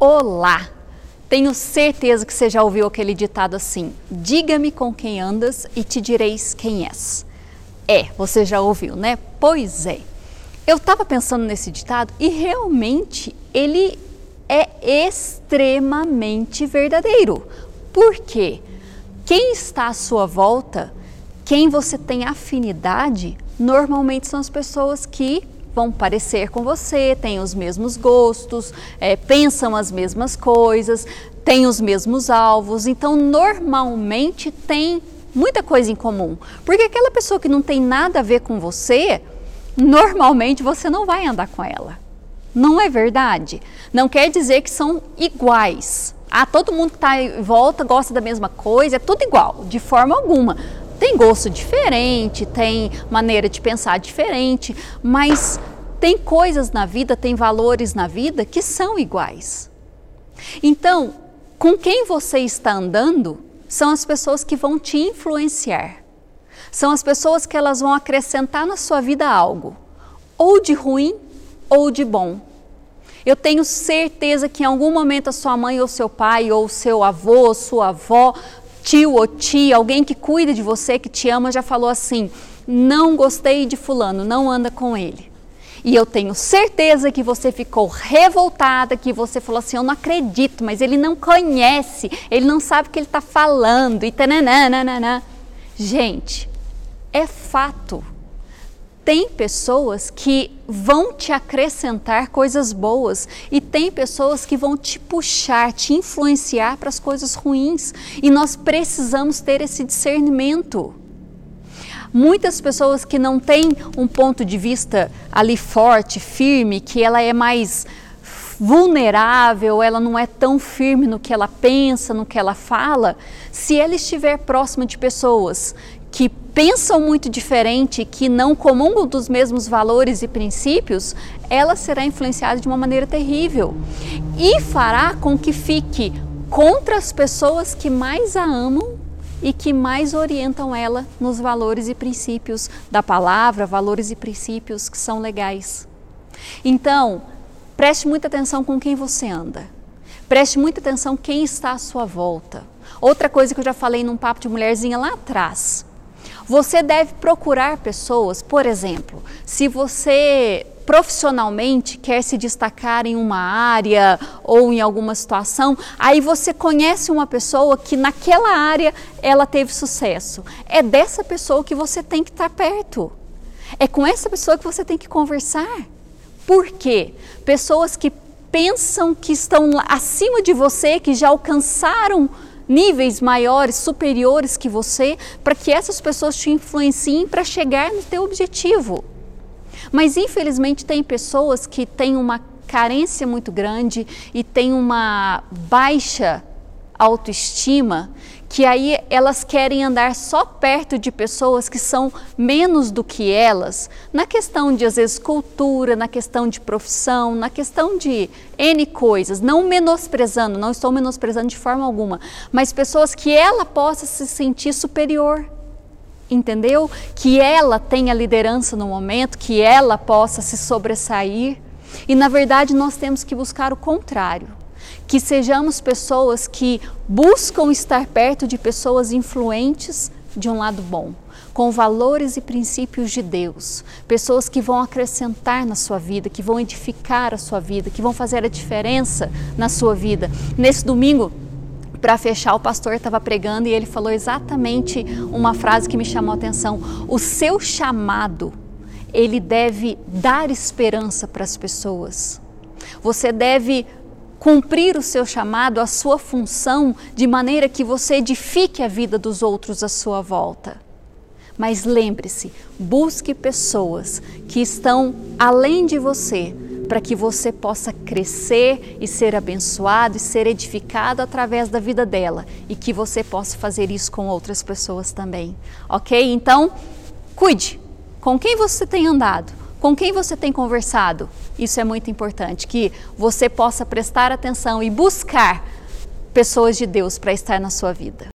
Olá! Tenho certeza que você já ouviu aquele ditado assim: diga-me com quem andas e te direis quem és. É, você já ouviu, né? Pois é. Eu estava pensando nesse ditado e realmente ele é extremamente verdadeiro. Por quê? Quem está à sua volta, quem você tem afinidade, normalmente são as pessoas que vão parecer com você, têm os mesmos gostos, é, pensam as mesmas coisas, têm os mesmos alvos, então normalmente tem muita coisa em comum. Porque aquela pessoa que não tem nada a ver com você, normalmente você não vai andar com ela. Não é verdade? Não quer dizer que são iguais. Ah, todo mundo que está em volta gosta da mesma coisa, é tudo igual, de forma alguma tem gosto diferente, tem maneira de pensar diferente, mas tem coisas na vida, tem valores na vida que são iguais. Então, com quem você está andando são as pessoas que vão te influenciar. São as pessoas que elas vão acrescentar na sua vida algo, ou de ruim ou de bom. Eu tenho certeza que em algum momento a sua mãe ou seu pai ou seu avô ou sua avó tio ou tia, alguém que cuida de você, que te ama, já falou assim: não gostei de Fulano, não anda com ele. E eu tenho certeza que você ficou revoltada, que você falou assim: eu não acredito, mas ele não conhece, ele não sabe o que ele está falando, e tananana. Gente, é fato tem pessoas que vão te acrescentar coisas boas e tem pessoas que vão te puxar, te influenciar para as coisas ruins. E nós precisamos ter esse discernimento. Muitas pessoas que não têm um ponto de vista ali forte, firme, que ela é mais vulnerável, ela não é tão firme no que ela pensa, no que ela fala, se ela estiver próxima de pessoas que pensam muito diferente, que não comungam dos mesmos valores e princípios, ela será influenciada de uma maneira terrível e fará com que fique contra as pessoas que mais a amam e que mais orientam ela nos valores e princípios da palavra, valores e princípios que são legais. Então, preste muita atenção com quem você anda. Preste muita atenção quem está à sua volta. Outra coisa que eu já falei num papo de mulherzinha lá atrás. Você deve procurar pessoas, por exemplo, se você profissionalmente quer se destacar em uma área ou em alguma situação, aí você conhece uma pessoa que naquela área ela teve sucesso. É dessa pessoa que você tem que estar perto. É com essa pessoa que você tem que conversar. Por quê? Pessoas que pensam que estão acima de você, que já alcançaram níveis maiores, superiores que você, para que essas pessoas te influenciem para chegar no teu objetivo. Mas infelizmente tem pessoas que têm uma carência muito grande e têm uma baixa autoestima que aí elas querem andar só perto de pessoas que são menos do que elas, na questão de às vezes cultura, na questão de profissão, na questão de N coisas, não menosprezando, não estou menosprezando de forma alguma, mas pessoas que ela possa se sentir superior. Entendeu? Que ela tenha liderança no momento, que ela possa se sobressair. E na verdade nós temos que buscar o contrário que sejamos pessoas que buscam estar perto de pessoas influentes de um lado bom, com valores e princípios de Deus, pessoas que vão acrescentar na sua vida, que vão edificar a sua vida, que vão fazer a diferença na sua vida. Nesse domingo, para fechar, o pastor estava pregando e ele falou exatamente uma frase que me chamou a atenção: o seu chamado, ele deve dar esperança para as pessoas. Você deve cumprir o seu chamado, a sua função, de maneira que você edifique a vida dos outros à sua volta. Mas lembre-se, busque pessoas que estão além de você, para que você possa crescer e ser abençoado e ser edificado através da vida dela e que você possa fazer isso com outras pessoas também. Ok? Então, cuide com quem você tem andado com quem você tem conversado? Isso é muito importante, que você possa prestar atenção e buscar pessoas de Deus para estar na sua vida.